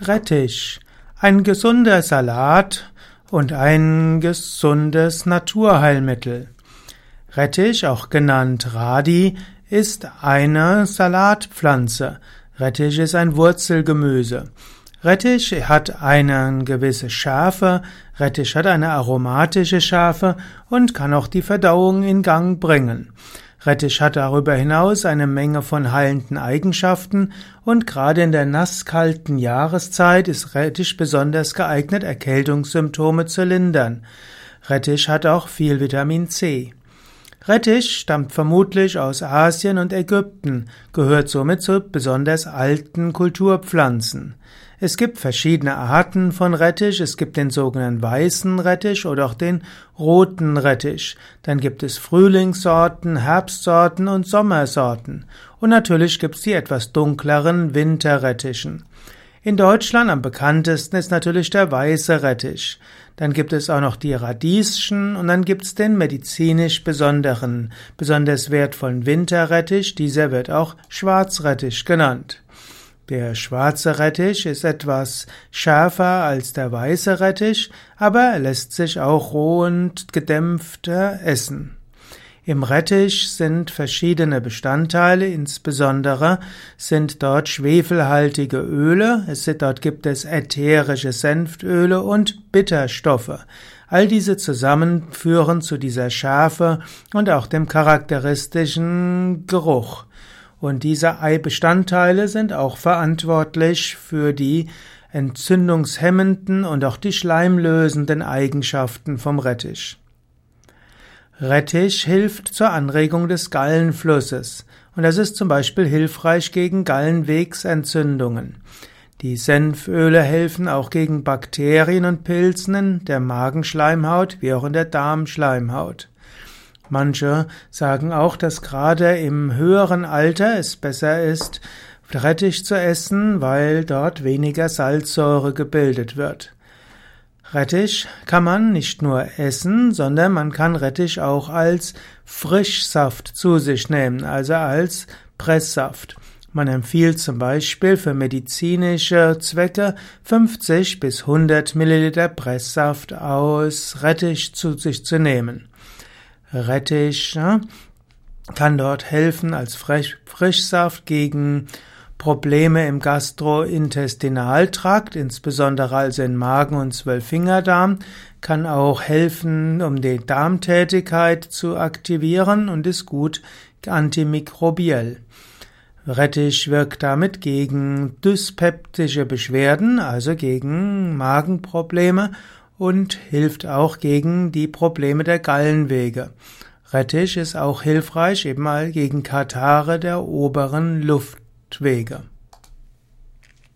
Rettich. Ein gesunder Salat und ein gesundes Naturheilmittel. Rettich, auch genannt Radi, ist eine Salatpflanze. Rettich ist ein Wurzelgemüse. Rettich hat eine gewisse Schärfe, Rettich hat eine aromatische Schärfe und kann auch die Verdauung in Gang bringen. Rettich hat darüber hinaus eine Menge von heilenden Eigenschaften und gerade in der nasskalten Jahreszeit ist Rettich besonders geeignet, Erkältungssymptome zu lindern. Rettich hat auch viel Vitamin C. Rettich stammt vermutlich aus Asien und Ägypten, gehört somit zu besonders alten Kulturpflanzen. Es gibt verschiedene Arten von Rettich. Es gibt den sogenannten weißen Rettich oder auch den roten Rettich. Dann gibt es Frühlingssorten, Herbstsorten und Sommersorten. Und natürlich gibt es die etwas dunkleren Winterrettichen. In Deutschland am bekanntesten ist natürlich der weiße Rettich. Dann gibt es auch noch die Radieschen und dann gibt es den medizinisch besonderen, besonders wertvollen Winterrettich. Dieser wird auch Schwarzrettich genannt. Der schwarze Rettich ist etwas schärfer als der weiße Rettich, aber er lässt sich auch roh und gedämpfter essen. Im Rettich sind verschiedene Bestandteile, insbesondere sind dort schwefelhaltige Öle, es sind, dort gibt es ätherische Senftöle und Bitterstoffe. All diese zusammen führen zu dieser Schärfe und auch dem charakteristischen Geruch. Und diese Eibestandteile sind auch verantwortlich für die entzündungshemmenden und auch die schleimlösenden Eigenschaften vom Rettich. Rettich hilft zur Anregung des Gallenflusses und das ist zum Beispiel hilfreich gegen Gallenwegsentzündungen. Die Senföle helfen auch gegen Bakterien und Pilzen in der Magenschleimhaut wie auch in der Darmschleimhaut. Manche sagen auch, dass gerade im höheren Alter es besser ist, Rettich zu essen, weil dort weniger Salzsäure gebildet wird. Rettich kann man nicht nur essen, sondern man kann Rettich auch als Frischsaft zu sich nehmen, also als Presssaft. Man empfiehlt zum Beispiel für medizinische Zwecke 50 bis 100 Milliliter Presssaft aus Rettich zu sich zu nehmen. Rettich ja, kann dort helfen als Frisch Frischsaft gegen Probleme im Gastrointestinaltrakt, insbesondere also in Magen und Zwölffingerdarm, kann auch helfen, um die Darmtätigkeit zu aktivieren und ist gut antimikrobiell. Rettich wirkt damit gegen dyspeptische Beschwerden, also gegen Magenprobleme und hilft auch gegen die Probleme der Gallenwege. Rettich ist auch hilfreich eben mal gegen Katare der oberen Luftwege.